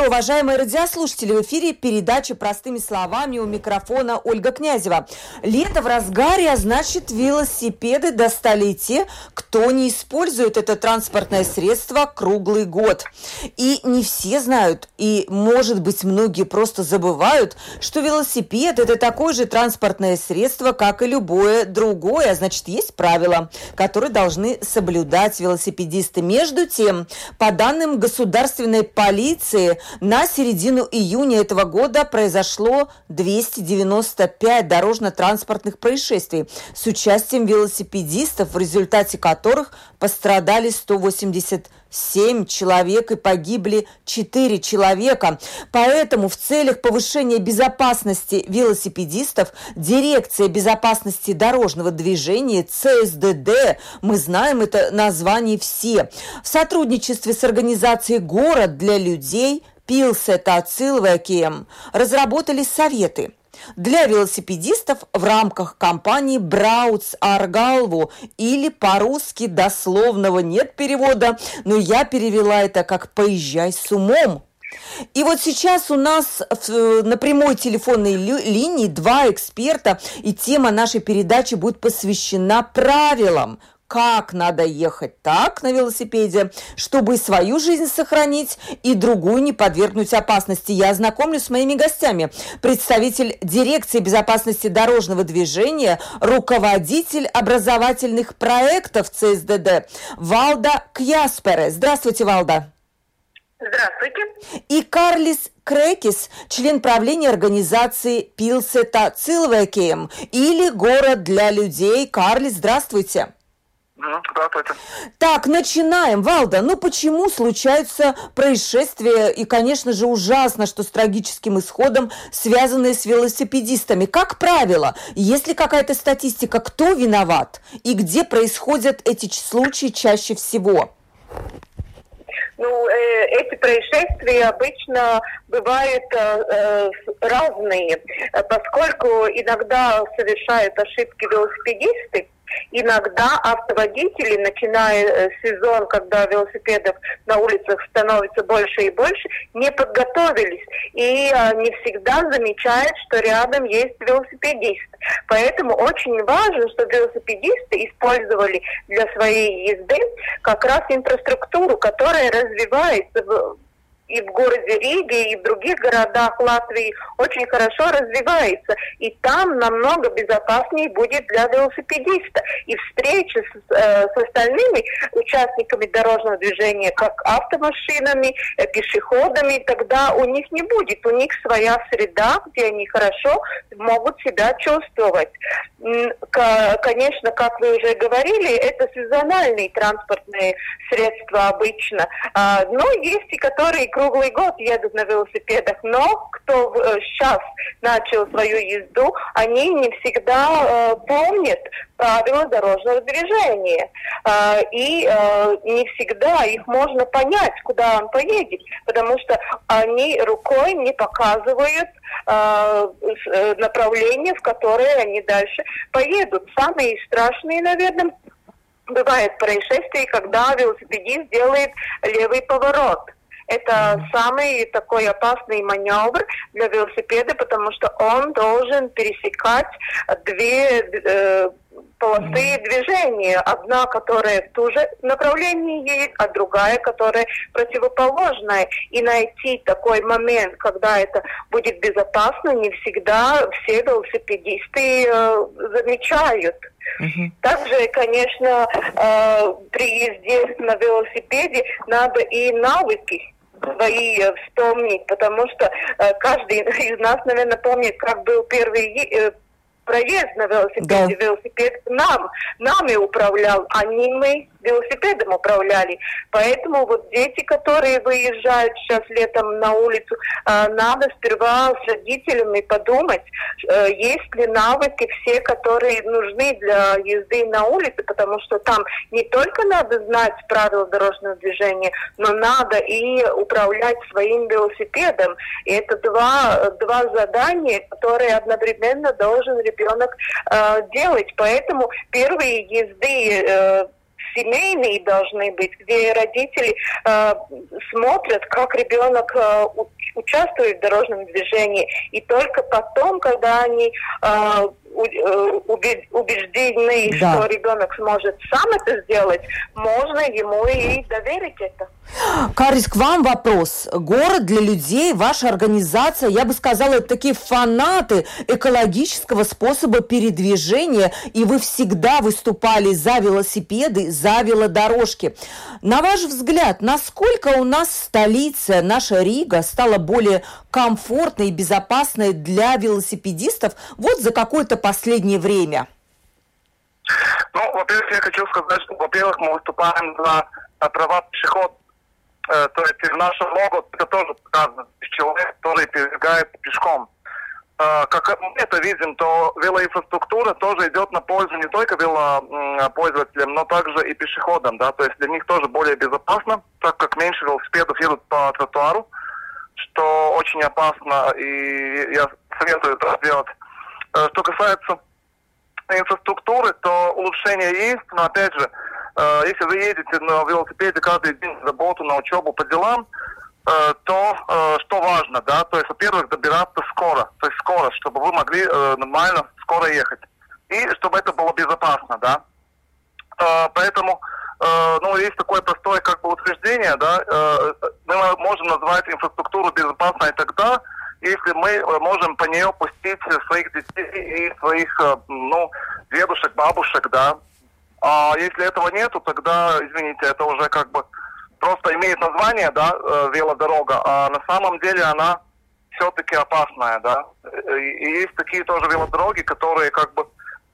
Утро, уважаемые радиослушатели! В эфире передача «Простыми словами» у микрофона Ольга Князева. Лето в разгаре, а значит, велосипеды достали и те, кто не использует это транспортное средство круглый год. И не все знают, и, может быть, многие просто забывают, что велосипед – это такое же транспортное средство, как и любое другое. А значит, есть правила, которые должны соблюдать велосипедисты. Между тем, по данным государственной полиции, на середину июня этого года произошло 295 дорожно-транспортных происшествий с участием велосипедистов, в результате которых пострадали 180 7 человек и погибли 4 человека. Поэтому в целях повышения безопасности велосипедистов Дирекция безопасности дорожного движения ЦСДД, мы знаем это название все, в сотрудничестве с организацией «Город для людей» Пилсета Ацилвекием разработали советы – для велосипедистов в рамках кампании «Браутс Аргалву» или по-русски дословного нет перевода, но я перевела это как «Поезжай с умом». И вот сейчас у нас на прямой телефонной линии два эксперта, и тема нашей передачи будет посвящена правилам, как надо ехать так на велосипеде, чтобы свою жизнь сохранить и другую не подвергнуть опасности. Я знакомлюсь с моими гостями. Представитель дирекции безопасности дорожного движения, руководитель образовательных проектов ЦСДД Валда Кьяспере. Здравствуйте, Валда. Здравствуйте. И Карлис Крекис, член правления организации Пилсета Цилвекеем или «Город для людей». Карлис, здравствуйте. Здравствуйте. Так, начинаем. Валда, ну почему случаются происшествия и, конечно же, ужасно, что с трагическим исходом, связанные с велосипедистами? Как правило, есть ли какая-то статистика, кто виноват и где происходят эти случаи чаще всего? Ну, э, эти происшествия обычно бывают э, э разные, поскольку иногда совершают ошибки велосипедисты, Иногда автоводители, начиная э, сезон, когда велосипедов на улицах становится больше и больше, не подготовились и а, не всегда замечают, что рядом есть велосипедист. Поэтому очень важно, чтобы велосипедисты использовали для своей езды как раз инфраструктуру, которая развивается в и в городе Риге, и в других городах Латвии очень хорошо развивается. И там намного безопаснее будет для велосипедиста. И встречи с, э, с остальными участниками дорожного движения, как автомашинами, э, пешеходами, тогда у них не будет. У них своя среда, где они хорошо могут себя чувствовать. Конечно, как вы уже говорили, это сезональные транспортные средства обычно. А, но есть и которые круглый год едут на велосипедах, но кто сейчас э, начал свою езду, они не всегда э, помнят правила дорожного движения. Э, и э, не всегда их можно понять, куда он поедет, потому что они рукой не показывают э, э направление, в которое они дальше поедут. Самые страшные, наверное, бывает происшествия, когда велосипедист делает левый поворот – это самый такой опасный маневр для велосипеда, потому что он должен пересекать две э, полосы движения. Одна, которая в ту же направлении едет, а другая, которая противоположная. И найти такой момент, когда это будет безопасно, не всегда все велосипедисты э, замечают. Также, конечно, э, при езде на велосипеде надо и навыки свои э, вспомнить, потому что э, каждый из нас, наверное, помнит, как был первый э, проезд на велосипеде. Да. Велосипед нам, нами управлял, а не мы велосипедом управляли. Поэтому вот дети, которые выезжают сейчас летом на улицу, э, надо сперва с родителями подумать, э, есть ли навыки все, которые нужны для езды на улице, потому что там не только надо знать правила дорожного движения, но надо и управлять своим велосипедом. И это два, два задания, которые одновременно должен ребенок э, делать. Поэтому первые езды э, семейные должны быть, где родители э, смотрят, как ребенок э, участвует в дорожном движении, и только потом, когда они э, Э, убеждены, да. что ребенок сможет сам это сделать, можно ему и доверить это. Карис, к вам вопрос. Город для людей, ваша организация, я бы сказала, это такие фанаты экологического способа передвижения, и вы всегда выступали за велосипеды, за велодорожки. На ваш взгляд, насколько у нас столица, наша Рига, стала более комфортной и безопасной для велосипедистов вот за какое-то последнее время? Ну, во-первых, я хочу сказать, что, во-первых, мы выступаем за права пешеходов. Э, то есть в нашем лого это тоже показано, человек, который передвигается пешком. Э, как мы это видим, то велоинфраструктура тоже идет на пользу не только велопользователям, но также и пешеходам. Да? То есть для них тоже более безопасно, так как меньше велосипедов едут по тротуару, что очень опасно, и я советую это сделать Э, что касается инфраструктуры, то улучшение есть, но опять же, если вы едете на велосипеде каждый день на работу, на учебу, по делам, э, то что важно, да, то есть, во-первых, добираться скоро, то есть скоро, чтобы вы могли нормально скоро ехать. И чтобы это было безопасно, да. Поэтому, ну, есть такое простое как бы утверждение, да, мы можем назвать инфраструктуру безопасной тогда, если мы э, можем по нее пустить своих детей и своих, э, ну, дедушек, бабушек, да. А если этого нету, тогда, извините, это уже как бы просто имеет название, да, э, велодорога, а на самом деле она все-таки опасная, да. И есть такие тоже велодороги, которые как бы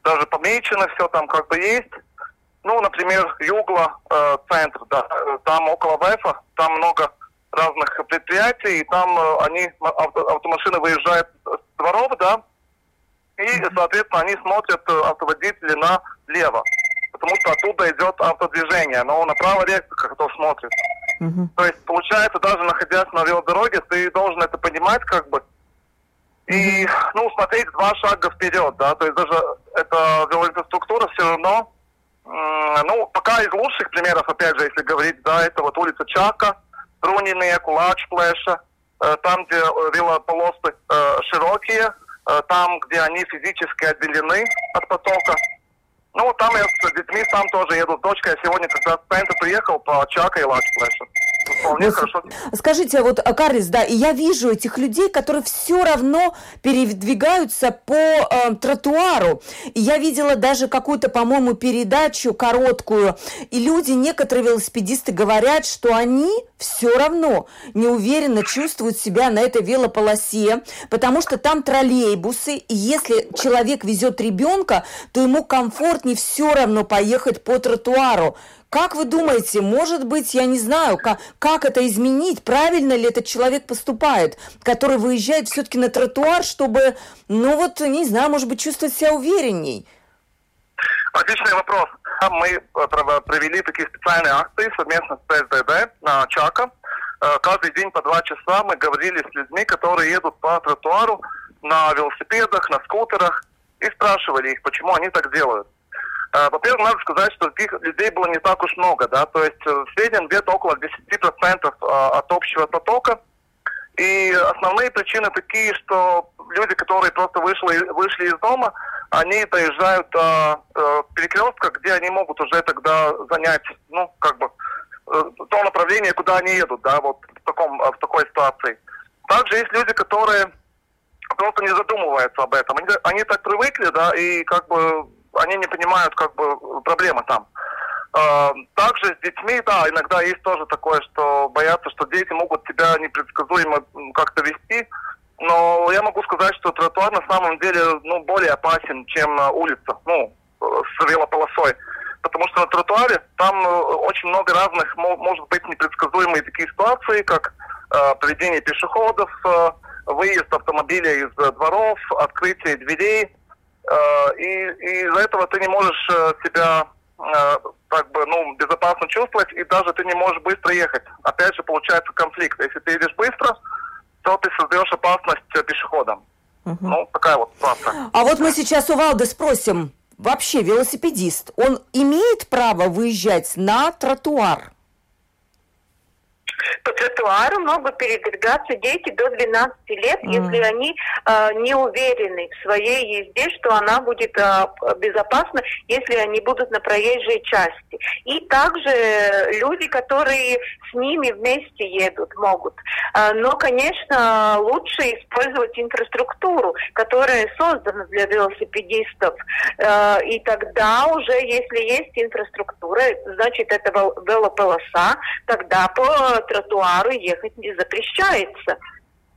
даже помечены, все там как бы есть. Ну, например, Югла, э, центр, да, там около ВЭФа, там много разных предприятий, и там э, они, авто, автомашины выезжают с дворов, да, и, соответственно, они смотрят э, автоводители налево, потому что оттуда идет автодвижение, но направо редко кто смотрит. Uh-huh. То есть, получается, даже находясь на велодороге, ты должен это понимать, как бы, и, ну, смотреть два шага вперед, да, то есть даже эта велоинфраструктура все равно, ну, пока из лучших примеров, опять же, если говорить, да, это вот улица Чака, Руниnieku, Лачплеша, э, там, где э, велополосы э, широкие, там, где они физически отделены от потока. Ну, там я с детьми сам тоже еду с дочкой. Я сегодня как раз в центр приехал по Чака и Лачплеша вполне хорошо. Скажите, вот, а, Карлис, да, и я вижу этих людей, которые все равно передвигаются по э, тротуару. И я видела даже какую-то, по-моему, передачу короткую, и люди, некоторые велосипедисты говорят, что они все равно неуверенно чувствуют себя на этой велополосе, потому что там троллейбусы, и если человек везет ребенка, то ему комфортнее все равно поехать по тротуару. Как вы думаете, может быть, я не знаю, как, как это изменить, правильно ли этот человек поступает, который выезжает все-таки на тротуар, чтобы, ну вот, не знаю, может быть, чувствовать себя уверенней? Отличный вопрос. Мы э, провели такие специальные акции совместно с СДД на Чака. Э, каждый день по два часа мы говорили с людьми, которые едут по тротуару на велосипедах, на скутерах, и спрашивали их, почему они так делают. Э, во-первых, надо сказать, что таких людей было не так уж много, да, то есть в среднем где-то около 10% от общего потока. И основные причины такие, что люди, которые просто вышли, вышли из дома, они доезжают до э, перекрестка, где они могут уже тогда занять, ну, как бы, э, то направление, куда они едут, да, вот в, таком, в такой ситуации. Также есть люди, которые просто не задумываются об этом. Они, они так привыкли, да, и как бы они не понимают, как бы, проблемы там. Э, также с детьми, да, иногда есть тоже такое, что боятся, что дети могут тебя непредсказуемо как-то вести, но я могу сказать, что тротуар на самом деле ну, более опасен, чем улица, ну, с велополосой. потому что на тротуаре там э, очень много разных, может быть, непредсказуемые такие ситуации, как э, поведение пешеходов, э, выезд автомобиля из э, дворов, открытие дверей, э, и, и из-за этого ты не можешь э, себя э, как бы, ну, безопасно чувствовать, и даже ты не можешь быстро ехать. Опять же, получается конфликт. Если ты едешь быстро, то ты создаешь опасность э, пешеходам. Угу. Ну, такая вот ситуация. А вот мы сейчас у Валды спросим, вообще велосипедист, он имеет право выезжать на тротуар? По тротуару могут передвигаться дети до 12 лет, mm. если они э, не уверены в своей езде, что она будет э, безопасна, если они будут на проезжей части. И также люди, которые с ними вместе едут, могут. Э, но, конечно, лучше использовать инфраструктуру, которая создана для велосипедистов. Э, и тогда уже, если есть инфраструктура, значит, это велополоса, тогда по тротуару ехать не запрещается.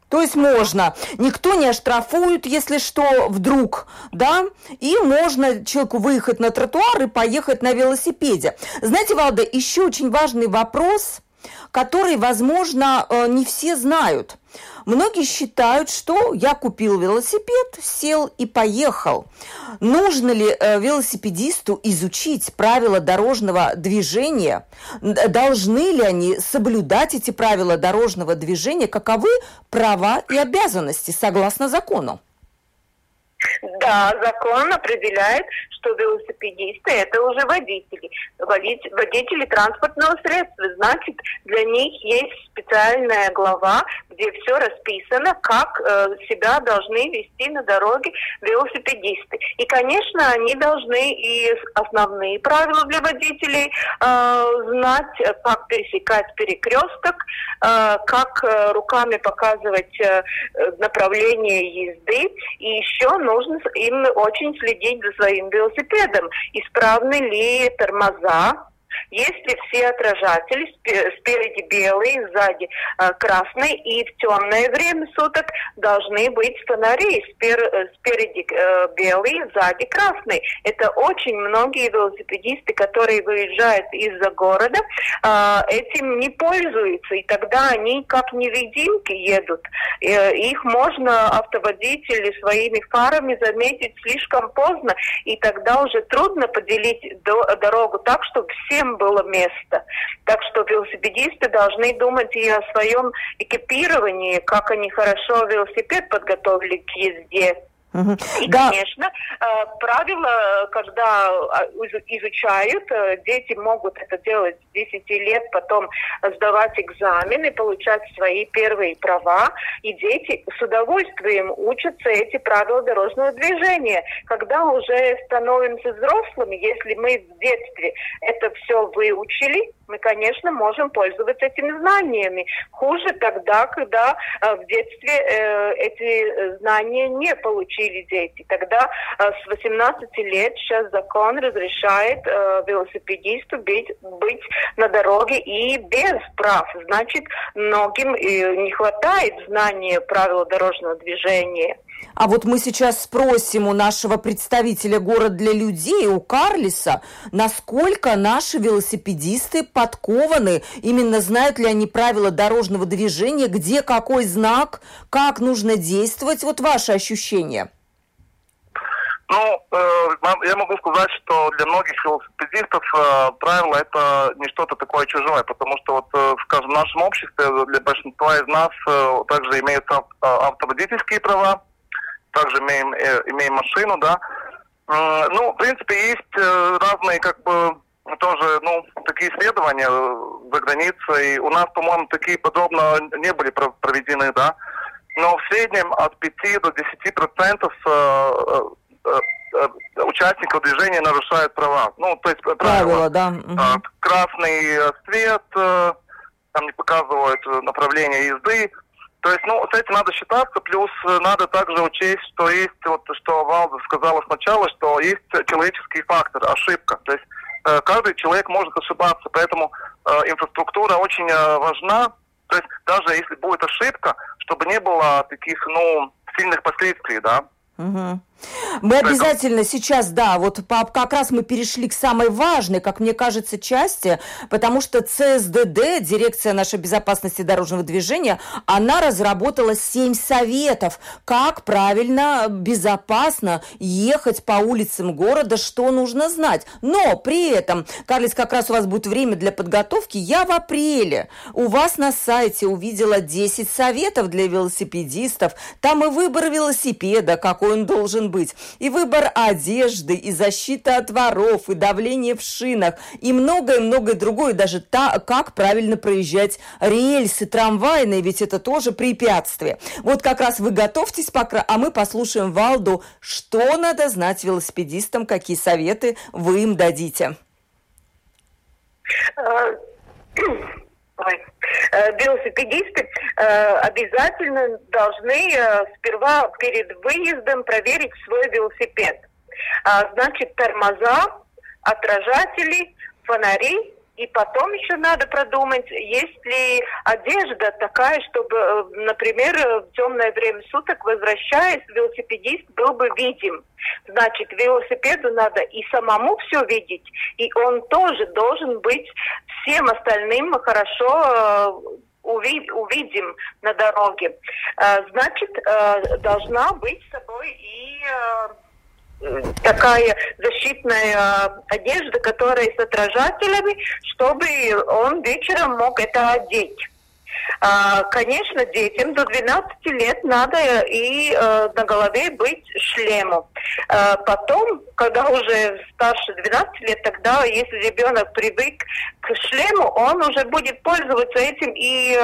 То есть можно. Никто не оштрафует, если что, вдруг, да? И можно человеку выехать на тротуар и поехать на велосипеде. Знаете, Валда, еще очень важный вопрос, который, возможно, э, не все знают. Многие считают, что я купил велосипед, сел и поехал. Нужно ли э, велосипедисту изучить правила дорожного движения? Должны ли они соблюдать эти правила дорожного движения? Каковы права и обязанности согласно закону? Да, закон определяет, что велосипедисты это уже водители, водители транспортного средства. Значит, для них есть специальная глава, где все расписано, как э, себя должны вести на дороге велосипедисты. И, конечно, они должны и основные правила для водителей э, знать, как пересекать перекресток, э, как э, руками показывать э, направление езды. И еще нужно им очень следить за своим велосипедом, исправны ли тормоза, если все отражатели спереди белые, сзади э, красные, и в темное время суток должны быть фонари э, спереди э, белые, сзади красные. Это очень многие велосипедисты, которые выезжают из-за города, этим не пользуются, и тогда они как невидимки едут. Их можно автоводители своими фарами заметить слишком поздно, и тогда уже трудно поделить до, дорогу так, чтобы все всем было место. Так что велосипедисты должны думать и о своем экипировании, как они хорошо велосипед подготовили к езде. Угу. И, да. конечно, э, правила, когда а, изучают, э, дети могут это делать с 10 лет, потом сдавать экзамены, получать свои первые права, и дети с удовольствием учатся эти правила дорожного движения. Когда уже становимся взрослыми, если мы в детстве это все выучили, мы, конечно, можем пользоваться этими знаниями. Хуже тогда, когда э, в детстве э, эти знания не получили дети. Тогда э, с 18 лет сейчас закон разрешает э, велосипедисту быть, быть на дороге и без прав. Значит, многим э, не хватает знания правил дорожного движения. А вот мы сейчас спросим у нашего представителя «Город для людей», у Карлиса, насколько наши велосипедисты подкованы, именно знают ли они правила дорожного движения, где какой знак, как нужно действовать. Вот ваши ощущения. Ну, э, я могу сказать, что для многих велосипедистов э, правило это не что-то такое чужое, потому что вот, э, скажем, в нашем обществе для большинства из нас э, также имеются автоводительские права, также имеем, э, имеем машину, да. Э, ну, в принципе, есть э, разные, как бы, тоже, ну, такие исследования за границей. У нас, по-моему, такие подробно не были проведены, да. Но в среднем от 5 до 10 процентов участников движения нарушают права. Ну, то есть правила, правила да. Угу. Красный свет, там не показывают направление езды, то есть, ну, с этим надо считаться, плюс э, надо также учесть, что есть, вот, что Валда сказала сначала, что есть человеческий фактор, ошибка. То есть э, каждый человек может ошибаться, поэтому э, инфраструктура очень э, важна. То есть даже если будет ошибка, чтобы не было таких, ну, сильных последствий, да. Угу. Мы обязательно сейчас, да, вот по, как раз мы перешли к самой важной, как мне кажется, части, потому что ЦСДД, Дирекция нашей безопасности дорожного движения, она разработала семь советов, как правильно, безопасно ехать по улицам города, что нужно знать. Но при этом, Карлис, как раз у вас будет время для подготовки, я в апреле у вас на сайте увидела 10 советов для велосипедистов, там и выбор велосипеда, какой он должен быть, и выбор одежды, и защита от воров, и давление в шинах, и многое-многое другое, даже та, как правильно проезжать рельсы трамвайные, ведь это тоже препятствие. Вот как раз вы готовьтесь, пока, а мы послушаем Валду, что надо знать велосипедистам, какие советы вы им дадите. Э, велосипедисты э, обязательно должны э, сперва перед выездом проверить свой велосипед. А, значит, тормоза, отражатели, фонари и потом еще надо продумать, есть ли одежда такая, чтобы, э, например, в темное время суток, возвращаясь, велосипедист был бы видим. Значит, велосипеду надо и самому все видеть, и он тоже должен быть всем остальным хорошо э, увидим на дороге. Э, значит, должна быть с собой и такая защитная одежда, которая с отражателями, чтобы он вечером мог это одеть. А, конечно, детям до 12 лет надо и э, на голове быть шлему. А, потом, когда уже старше 12 лет, тогда, если ребенок привык к шлему, он уже будет пользоваться этим и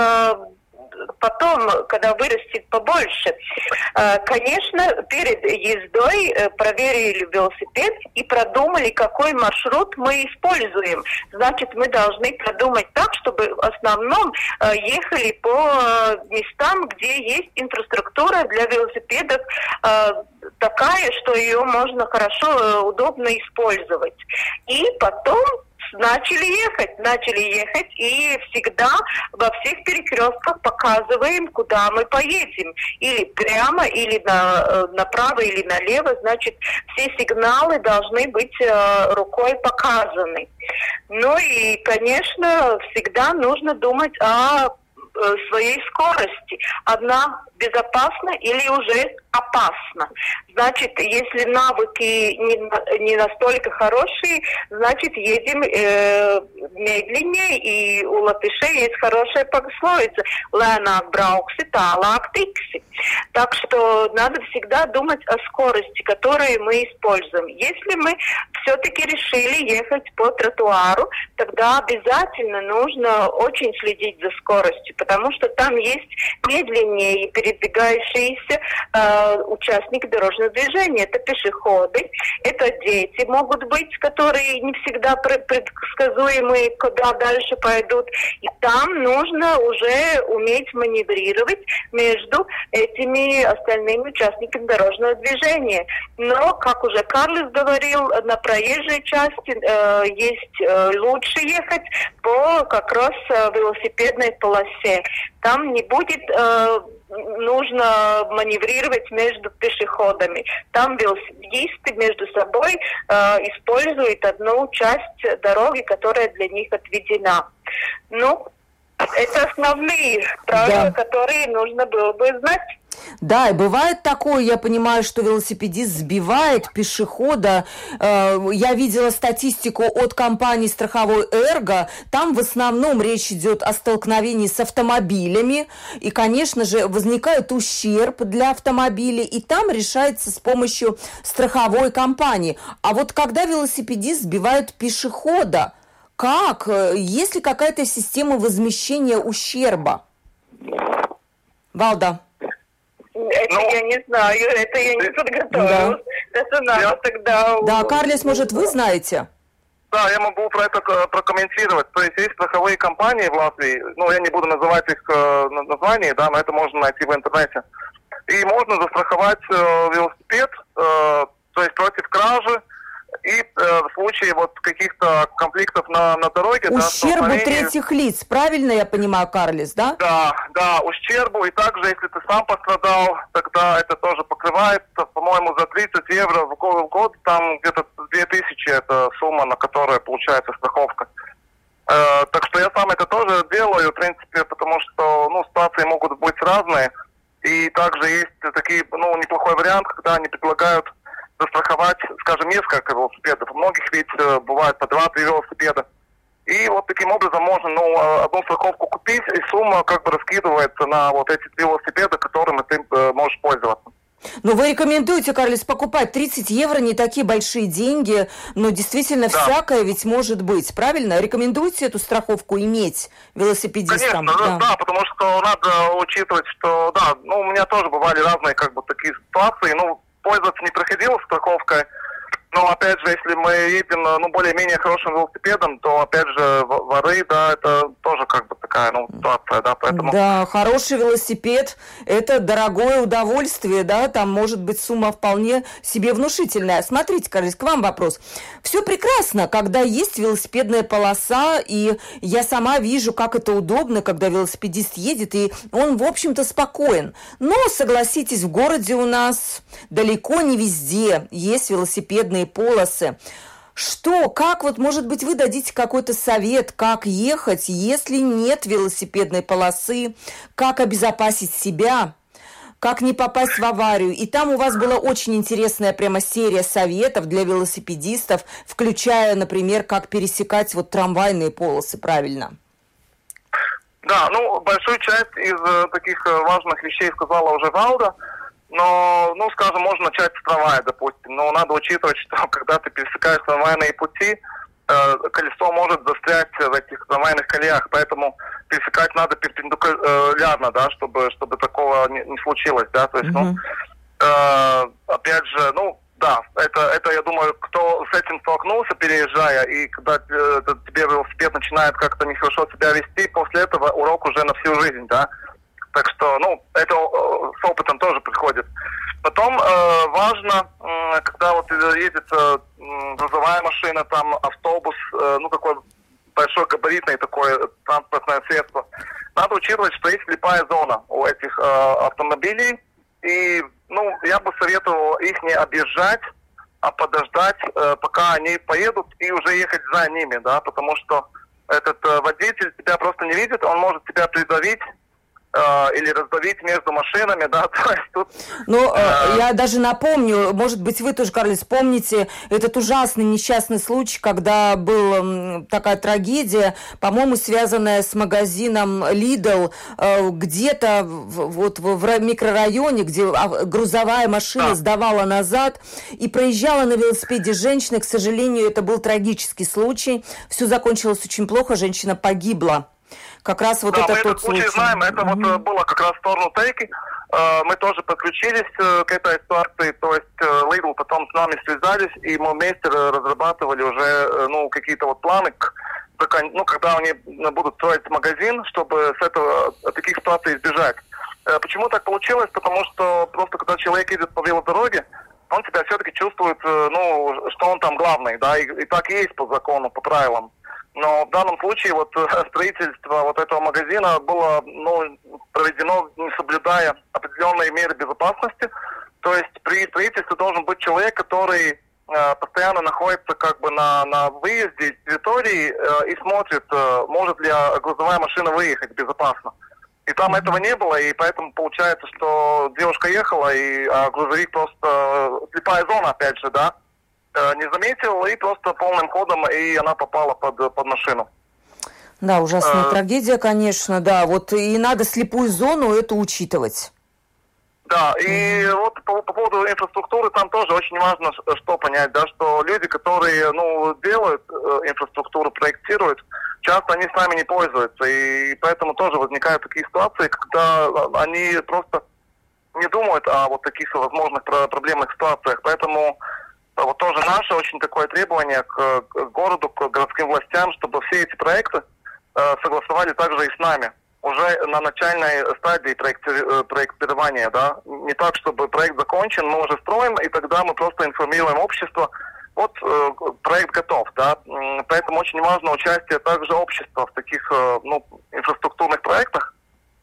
потом, когда вырастет побольше. Э, конечно, перед ездой э, проверили велосипед и продумали, какой маршрут мы используем. Значит, мы должны продумать так, чтобы в основном э, ехали по местам, где есть инфраструктура для велосипедов такая, что ее можно хорошо, удобно использовать. И потом начали ехать, начали ехать, и всегда во всех перекрестках показываем, куда мы поедем. Или прямо, или на, э, направо, или налево. Значит, все сигналы должны быть э, рукой показаны. Ну и, конечно, всегда нужно думать о своей скорости. Одна безопасна или уже опасно. Значит, если навыки не, не настолько хорошие, значит, едем э, медленнее, и у латышей есть хорошая пословица «лēnāk брauksi, tālāk tiksi». Так что надо всегда думать о скорости, которую мы используем. Если мы все-таки решили ехать по тротуару, тогда обязательно нужно очень следить за скоростью, потому что там есть медленнее и передвигающиеся э, участники дорожного движения. Это пешеходы, это дети могут быть, которые не всегда предсказуемые, куда дальше пойдут. И там нужно уже уметь маневрировать между этими остальными участниками дорожного движения. Но, как уже Карлос говорил, на проезжей части э, есть э, лучше ехать по как раз э, велосипедной полосе. Там не будет э, нужно маневрировать между пешеходами. Там велосипедисты между собой э, используют одну часть дороги, которая для них отведена. Ну, это основные правила, да. которые нужно было бы знать. Да, и бывает такое, я понимаю, что велосипедист сбивает пешехода. Э, я видела статистику от компании страховой «Эрго». Там в основном речь идет о столкновении с автомобилями. И, конечно же, возникает ущерб для автомобиля. И там решается с помощью страховой компании. А вот когда велосипедист сбивает пешехода, как? Есть ли какая-то система возмещения ущерба? Валда. Это ну, я не знаю, это я не подготовилась. Да. Это надо я... тогда... Да, Карлис, может, вы знаете? Да, я могу про это прокомментировать. То есть есть страховые компании в Латвии, ну, я не буду называть их э, названия, да, но это можно найти в интернете. И можно застраховать э, велосипед, э, то есть против кражи, И э, в случае вот каких-то конфликтов на, на дороге... Ущербу да, третьих лиц, правильно я понимаю, Карлис, да? Да, да, ущербу. И также, если ты сам пострадал, тогда это тоже покрывается, по-моему, за 30 евро в год, в год там где-то 2000 это сумма, на которую получается страховка. Э, так что я сам это тоже делаю, в принципе, потому что, ну, ситуации могут быть разные. И также есть такие, ну, неплохой вариант, когда они предлагают застраховать, скажем, несколько велосипедов. У многих ведь э, бывает по два-три велосипеда. И вот таким образом можно ну, э, одну страховку купить, и сумма как бы раскидывается на вот эти велосипеды, которыми ты э, можешь пользоваться. Ну, вы рекомендуете, Карлис, покупать 30 евро, не такие большие деньги, но действительно да. всякое ведь может быть, правильно? Рекомендуете эту страховку иметь велосипедистам? Конечно, да. да, потому что надо учитывать, что, да, ну, у меня тоже бывали разные, как бы, такие ситуации, ну, пользоваться не приходилось страховкой, но опять же, если мы едем ну, более-менее хорошим велосипедом, то опять же воры, да, это тоже как бы такая ну, ситуация, да, поэтому... Да, хороший велосипед – это дорогое удовольствие, да, там может быть сумма вполне себе внушительная. Смотрите, кажется, к вам вопрос. Все прекрасно, когда есть велосипедная полоса, и я сама вижу, как это удобно, когда велосипедист едет, и он, в общем-то, спокоен. Но, согласитесь, в городе у нас далеко не везде есть велосипедные черные полосы. Что, как вот, может быть, вы дадите какой-то совет, как ехать, если нет велосипедной полосы, как обезопасить себя, как не попасть в аварию. И там у вас была очень интересная прямо серия советов для велосипедистов, включая, например, как пересекать вот трамвайные полосы правильно. Да, ну, большую часть из э, таких э, важных вещей сказала уже Валда. Но, ну, скажем, можно начать с трамвая, допустим. Но надо учитывать, что когда ты пересекаешь трамвайные пути, э, колесо может застрять в этих трамвайных колеях, поэтому пересекать надо перпендикулярно, да, чтобы, чтобы такого не, не случилось, да, то есть, mm-hmm. ну, э, опять же, ну, да, это, это, я думаю, кто с этим столкнулся, переезжая, и когда э, тебе велосипед начинает как-то нехорошо себя вести, после этого урок уже на всю жизнь, да, так что, ну, это э, с опытом тоже приходит. Потом э, важно, э, когда вот едет э, грузовая машина, там автобус, э, ну, такой большой габаритный такое транспортное средство, надо учитывать, что есть слепая зона у этих э, автомобилей. И, ну, я бы советовал их не объезжать, а подождать, э, пока они поедут, и уже ехать за ними, да, потому что этот э, водитель тебя просто не видит, он может тебя придавить, Э, или раздавить между машинами, да, то есть тут... Ну, э, э, я даже напомню, может быть, вы тоже, Карлис, помните этот ужасный несчастный случай, когда была такая трагедия, по-моему, связанная с магазином Lidl, э, где-то вот в микрорайоне, где грузовая машина да. сдавала назад и проезжала на велосипеде женщина, к сожалению, это был трагический случай, все закончилось очень плохо, женщина погибла. Как раз вот да, это мы тот этот случай. случай знаем, это mm-hmm. вот э, было как раз сторону Тейки. Э, мы тоже подключились э, к этой ситуации, то есть Lidl потом с нами связались, и мы вместе разрабатывали уже ну, какие-то вот планы, ну, когда они будут строить магазин, чтобы с этого таких ситуаций избежать. Почему так получилось? Потому что просто когда человек едет по велодороге, он себя все-таки чувствует, ну, что он там главный, да, и, и так и есть по закону, по правилам. Но в данном случае вот э, строительство вот этого магазина было ну, проведено, не соблюдая определенные меры безопасности. То есть при строительстве должен быть человек, который э, постоянно находится как бы на, на выезде из территории э, и смотрит, э, может ли грузовая машина выехать безопасно. И там этого не было, и поэтому получается, что девушка ехала, и а грузовик просто э, слепая зона, опять же, да, Э, не заметил и просто полным ходом, и она попала под, под машину. Да, ужасная а, трагедия, конечно, да. Вот и надо слепую зону это учитывать. Да, и вот по, по поводу инфраструктуры там тоже очень важно что понять, да, что люди, которые, ну, делают э, инфраструктуру, проектируют, часто они сами не пользуются, и поэтому тоже возникают такие ситуации, когда они просто не думают о вот таких возможных проблемных ситуациях, поэтому вот тоже наше очень такое требование к, к городу, к городским властям, чтобы все эти проекты э, согласовали также и с нами. Уже на начальной стадии проекти, э, проектирования, да, не так, чтобы проект закончен, мы уже строим, и тогда мы просто информируем общество, вот э, проект готов, да, поэтому очень важно участие также общества в таких, э, ну, инфраструктурных проектах,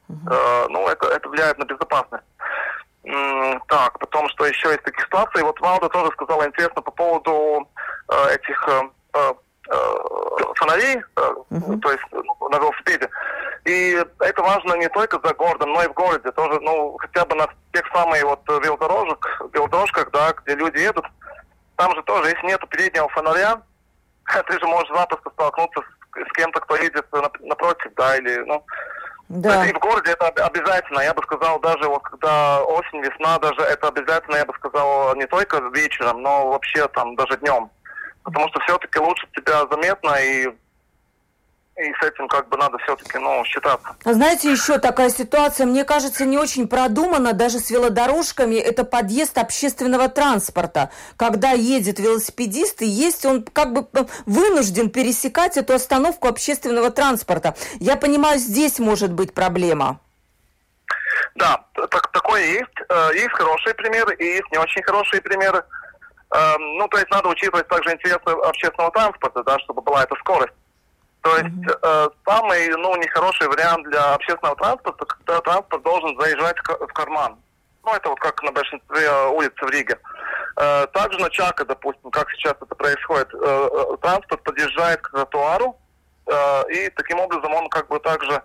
uh-huh. ну, это, это влияет на безопасность. Так, потом, что еще из таких ситуаций, вот Валда тоже сказала интересно по поводу э, этих э, э, фонарей, uh-huh. то есть ну, на велосипеде. И это важно не только за городом, но и в городе. Тоже, ну, хотя бы на тех самых вот велодорожек, велодорожках, да, где люди едут, там же тоже, если нету переднего фонаря, ты же можешь запросто столкнуться с, с кем-то, кто едет напротив, да, или, ну, да. И в городе это обязательно, я бы сказал, даже вот когда осень, весна, даже это обязательно, я бы сказал, не только вечером, но вообще там даже днем. Потому что все-таки лучше тебя заметно и и с этим как бы надо все-таки, ну, считаться. Знаете, еще такая ситуация, мне кажется, не очень продумана, даже с велодорожками, это подъезд общественного транспорта. Когда едет велосипедист, и есть он как бы э, вынужден пересекать эту остановку общественного транспорта. Я понимаю, здесь может быть проблема. Да, так, такое есть. Э, есть хорошие примеры и есть не очень хорошие примеры. Эм, ну, то есть надо учитывать также интересы общественного транспорта, да, чтобы была эта скорость. То есть э, самый ну, нехороший вариант для общественного транспорта, когда транспорт должен заезжать в карман. Ну, это вот как на большинстве улиц в Риге. Э, также на Чака, допустим, как сейчас это происходит, э, э, транспорт подъезжает к тротуару, э, и таким образом он как бы также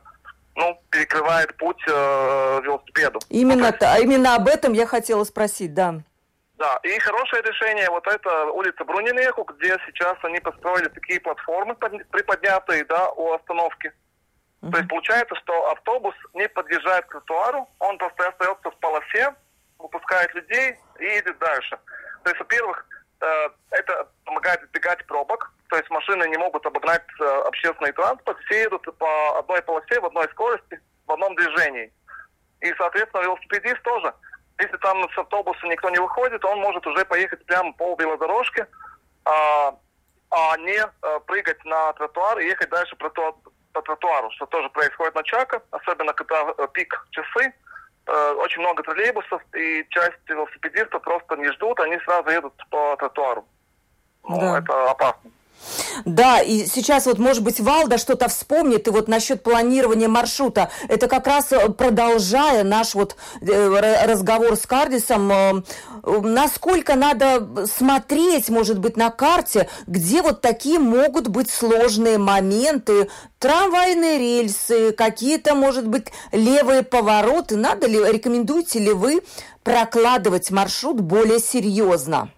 ну, перекрывает путь э, велосипеду. Именно, ну, есть... именно об этом я хотела спросить, да. Да, и хорошее решение, вот это улица Брунинеху, где сейчас они построили такие платформы приподнятые, да, у остановки. Mm-hmm. То есть получается, что автобус не подъезжает к тротуару, он просто остается в полосе, выпускает людей и едет дальше. То есть, во-первых, э, это помогает избегать пробок, то есть машины не могут обогнать э, общественный транспорт, все едут по одной полосе, в одной скорости, в одном движении. И, соответственно, велосипедист тоже – если там с автобуса никто не выходит, он может уже поехать прямо по велодорожке, а, а не а, прыгать на тротуар и ехать дальше по, по тротуару, что тоже происходит на Чака, особенно когда э, пик часы. Э, очень много троллейбусов, и часть велосипедистов просто не ждут, они сразу едут по тротуару. Ну, да. это опасно. Да, и сейчас вот, может быть, Валда что-то вспомнит, и вот насчет планирования маршрута, это как раз э, продолжая наш вот э, разговор с Кардисом, э, насколько надо смотреть, может быть, на карте, где вот такие могут быть сложные моменты, трамвайные рельсы, какие-то, может быть, левые повороты, надо ли, рекомендуете ли вы прокладывать маршрут более серьезно?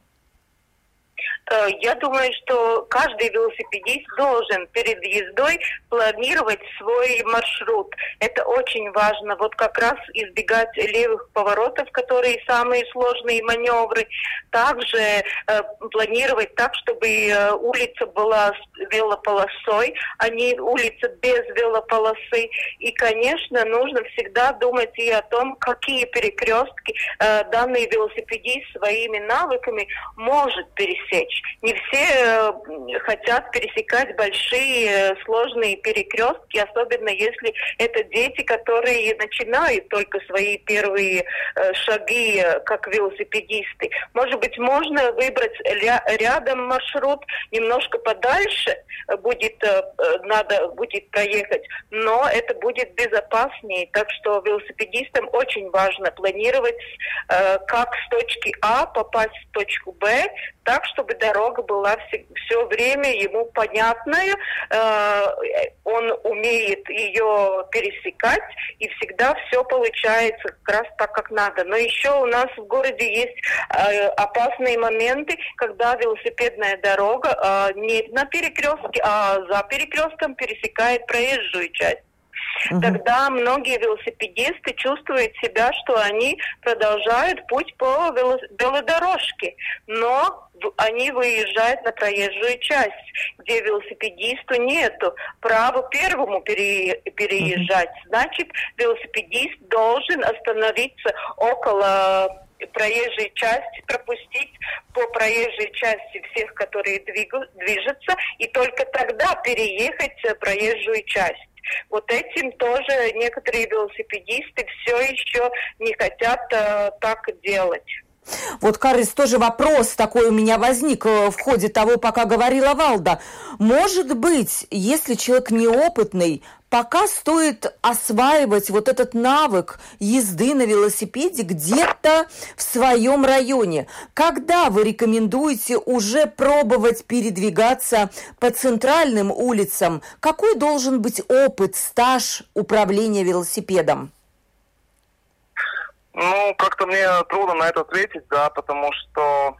Э, я думаю, что каждый велосипедист должен перед ездой планировать свой маршрут. Это очень важно. Вот как раз избегать левых поворотов, которые самые сложные маневры. Также э, планировать так, чтобы э, улица была с велополосой, а не улица без велополосы. И, конечно, нужно всегда думать и о том, какие перекрестки э, данный велосипедист своими навыками может пересечь не все э, хотят пересекать большие э, сложные перекрестки, особенно если это дети, которые начинают только свои первые э, шаги как велосипедисты. Может быть, можно выбрать рядом маршрут, немножко подальше будет надо будет проехать, но это будет безопаснее. Так что велосипедистам очень важно планировать, как с точки А попасть в точку Б, так, чтобы дорога была все, все время ему понятная, э, он умеет ее пересекать, и всегда все получается как раз так, как надо. Но еще у нас в городе есть э, опасные моменты, когда велосипедная дорога э, не на перекрестке, а за перекрестком пересекает проезжую часть. Угу. Тогда многие велосипедисты чувствуют себя, что они продолжают путь по велодорожке, но они выезжают на проезжую часть, где велосипедисту нету права первому пере, переезжать. Значит, велосипедист должен остановиться около проезжей части, пропустить по проезжей части всех, которые движутся, и только тогда переехать проезжую часть. Вот этим тоже некоторые велосипедисты все еще не хотят э, так делать. Вот, Карис, тоже вопрос такой у меня возник э, в ходе того, пока говорила Валда. Может быть, если человек неопытный, пока стоит осваивать вот этот навык езды на велосипеде где-то в своем районе. Когда вы рекомендуете уже пробовать передвигаться по центральным улицам? Какой должен быть опыт, стаж управления велосипедом? Ну, как-то мне трудно на это ответить, да, потому что,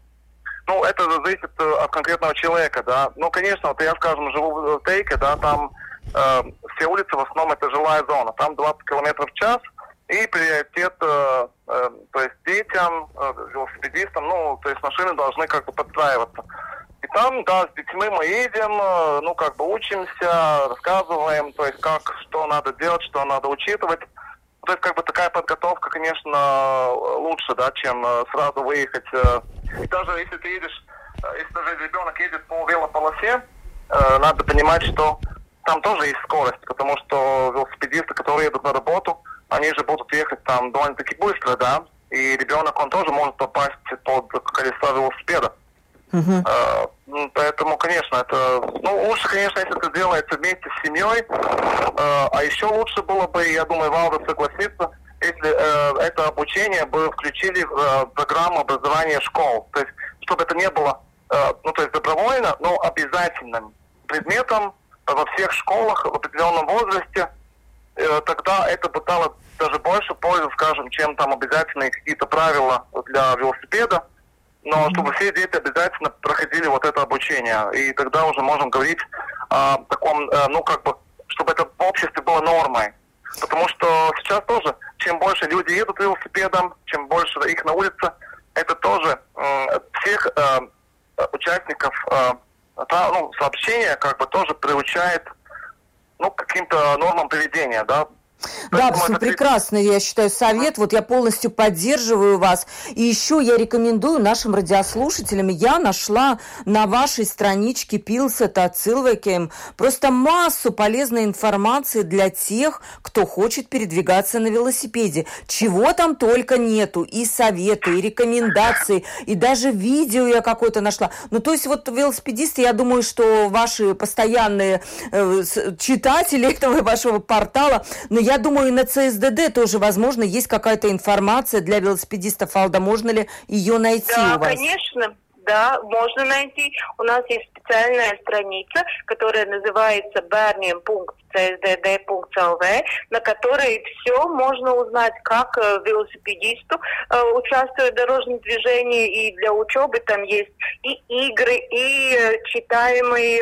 ну, это зависит э, от конкретного человека, да. Ну, конечно, вот я, скажем, живу в Тейке, да, там э, все улицы в основном это жилая зона, там 20 километров в час, и приоритет, э, э, то есть детям, э, велосипедистам, ну, то есть машины должны как бы подстраиваться. И там, да, с детьми мы едем, э, ну, как бы учимся, рассказываем, то есть как, что надо делать, что надо учитывать. То есть как бы такая подготовка, конечно, лучше, да, чем э, сразу выехать. Э. И даже если ты едешь, э, если даже ребенок едет по велополосе, надо понимать, что там тоже есть скорость, потому что велосипедисты, которые едут на работу, они же будут ехать там довольно-таки быстро, да, и ребенок, он тоже может попасть под колесо велосипеда. Uh-huh. Uh, поэтому, конечно, это ну, лучше, конечно, если это делается вместе с семьей. Uh, а еще лучше было бы, я думаю, Валда согласится, если uh, это обучение бы включили в uh, программу образования школ. То есть, чтобы это не было, uh, ну, то есть добровольно, но обязательным предметом во всех школах в определенном возрасте. Uh, тогда это бы дало даже больше пользы, скажем, чем там обязательные какие-то правила для велосипеда но чтобы все дети обязательно проходили вот это обучение. И тогда уже можем говорить о таком, э, ну, как бы, чтобы это в обществе было нормой. Потому что сейчас тоже, чем больше люди едут велосипедом, чем больше их на улице, это тоже всех э, участников э, ну, сообщения как бы тоже приучает ну, к каким-то нормам поведения, да, да, прекрасный, я считаю, совет. Вот я полностью поддерживаю вас. И еще я рекомендую нашим радиослушателям. Я нашла на вашей страничке Пилсета Цилвекем просто массу полезной информации для тех, кто хочет передвигаться на велосипеде. Чего там только нету. И советы, и рекомендации, и даже видео я какое-то нашла. Ну, то есть вот велосипедисты, я думаю, что ваши постоянные э, читатели этого вашего портала, но я думаю, на ЦСДД тоже, возможно, есть какая-то информация для велосипедистов. Алда, можно ли ее найти да, у вас? конечно да, можно найти. У нас есть специальная страница, которая называется barniem.csdd.lv, на которой все можно узнать, как э, велосипедисту э, участвовать в дорожном движении, и для учебы там есть и игры, и э, читаемый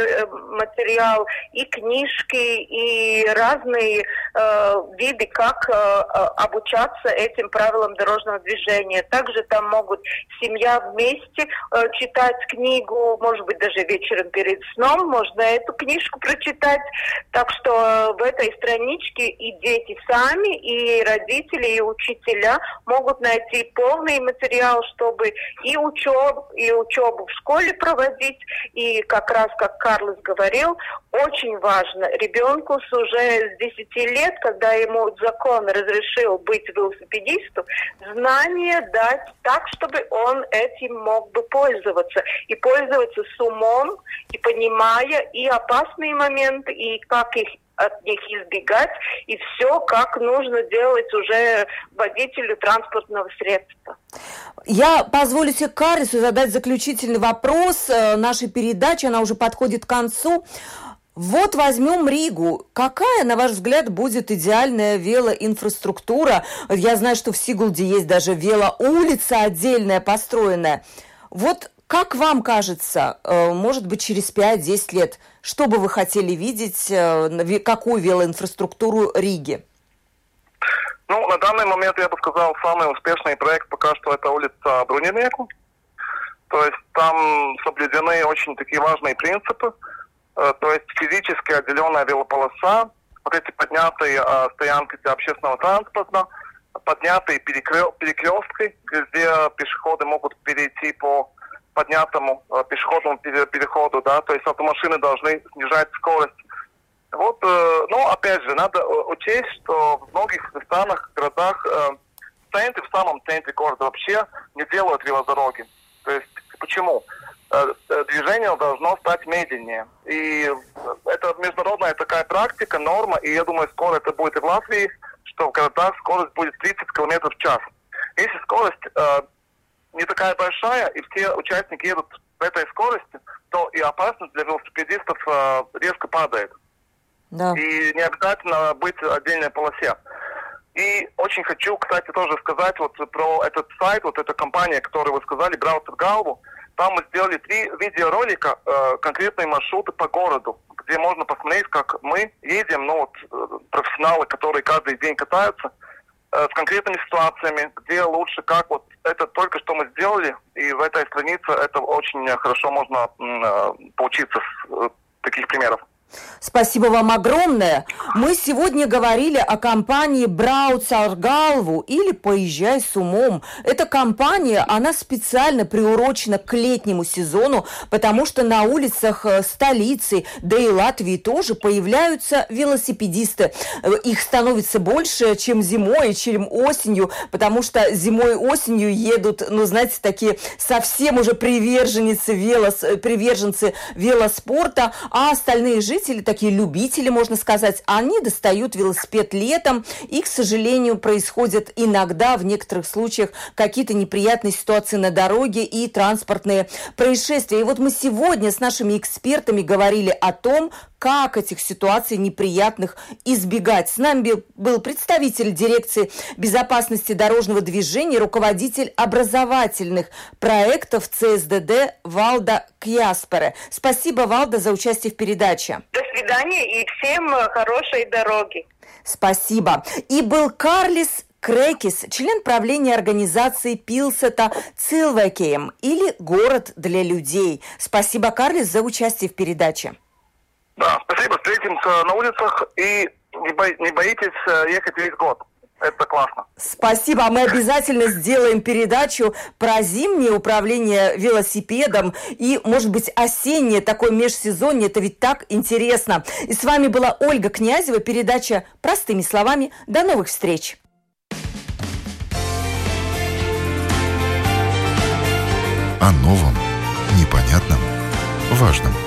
материал, и книжки, и разные виды, как обучаться этим правилам дорожного движения. Также там могут семья вместе читать книгу, может быть, даже вечером перед сном можно эту книжку прочитать. Так что в этой страничке и дети сами, и родители, и учителя могут найти полный материал, чтобы и учеб, и учебу в школе проводить. И как раз, как Карлос говорил, очень важно ребенку с уже с 10 лет, когда ему закон разрешил быть велосипедистом, знания дать так, чтобы он этим мог бы пользоваться. И пользоваться с умом, и понимая и опасные моменты, и как их от них избегать, и все, как нужно делать уже водителю транспортного средства. Я позволю себе Карису задать заключительный вопрос э, нашей передачи, она уже подходит к концу. Вот возьмем Ригу. Какая, на ваш взгляд, будет идеальная велоинфраструктура? Я знаю, что в Сигулде есть даже велоулица отдельная построенная. Вот как вам кажется, э, может быть, через 5-10 лет, что бы вы хотели видеть, э, какую велоинфраструктуру Риги? Ну, на данный момент я бы сказал, самый успешный проект пока что это улица Брунинеку. То есть там соблюдены очень такие важные принципы – Э, то есть физически отделенная велополоса, вот эти поднятые стоянки для общественного транспорта, поднятые перекрестки, где пешеходы могут перейти по поднятому э, пешеходному переходу, да, то есть автомашины должны снижать скорость. Вот, э, но опять же, надо учесть, что в многих странах, городах э, центре, в самом центре города вообще не делают велодороги. То есть почему? Э, э, движение должно стать медленнее. И это международная такая практика, норма, и я думаю, скоро это будет и в Латвии, что в городах скорость будет 30 км в час. Если скорость э, не такая большая, и все участники едут в этой скорости, то и опасность для велосипедистов э, резко падает. Да. И не обязательно быть в отдельной полосе. И очень хочу, кстати, тоже сказать вот про этот сайт, вот эта компания, которую вы сказали, Браутер Галву. Там мы сделали три видеоролика, э, конкретные маршруты по городу, где можно посмотреть, как мы едем, ну вот э, профессионалы, которые каждый день катаются, с конкретными ситуациями, где лучше, как вот это только что мы сделали, и в этой странице это очень хорошо можно э, поучиться с э, таких примеров. Спасибо вам огромное. Мы сегодня говорили о компании Браут-Саргалву или «Поезжай с умом». Эта компания, она специально приурочена к летнему сезону, потому что на улицах э, столицы, да и Латвии тоже появляются велосипедисты. Э, их становится больше, чем зимой, чем осенью, потому что зимой и осенью едут, ну, знаете, такие совсем уже приверженцы, велос, приверженцы велоспорта, а остальные жители жители, такие любители, можно сказать, они достают велосипед летом, и, к сожалению, происходят иногда, в некоторых случаях, какие-то неприятные ситуации на дороге и транспортные происшествия. И вот мы сегодня с нашими экспертами говорили о том, как этих ситуаций неприятных избегать. С нами был представитель дирекции безопасности дорожного движения, руководитель образовательных проектов ЦСДД Валда Кьяспере. Спасибо, Валда, за участие в передаче. До свидания и всем хорошей дороги. Спасибо. И был Карлис Крекис, член правления организации Пилсета Цилвекеем или «Город для людей». Спасибо, Карлис, за участие в передаче. Да, спасибо. Встретимся на улицах и не, бо... не боитесь э, ехать весь год. Это классно. Спасибо. Мы обязательно сделаем передачу про зимнее управление велосипедом и, может быть, осеннее такое межсезонье. Это ведь так интересно. И с вами была Ольга Князева. Передача «Простыми словами». До новых встреч. О новом, непонятном, важном –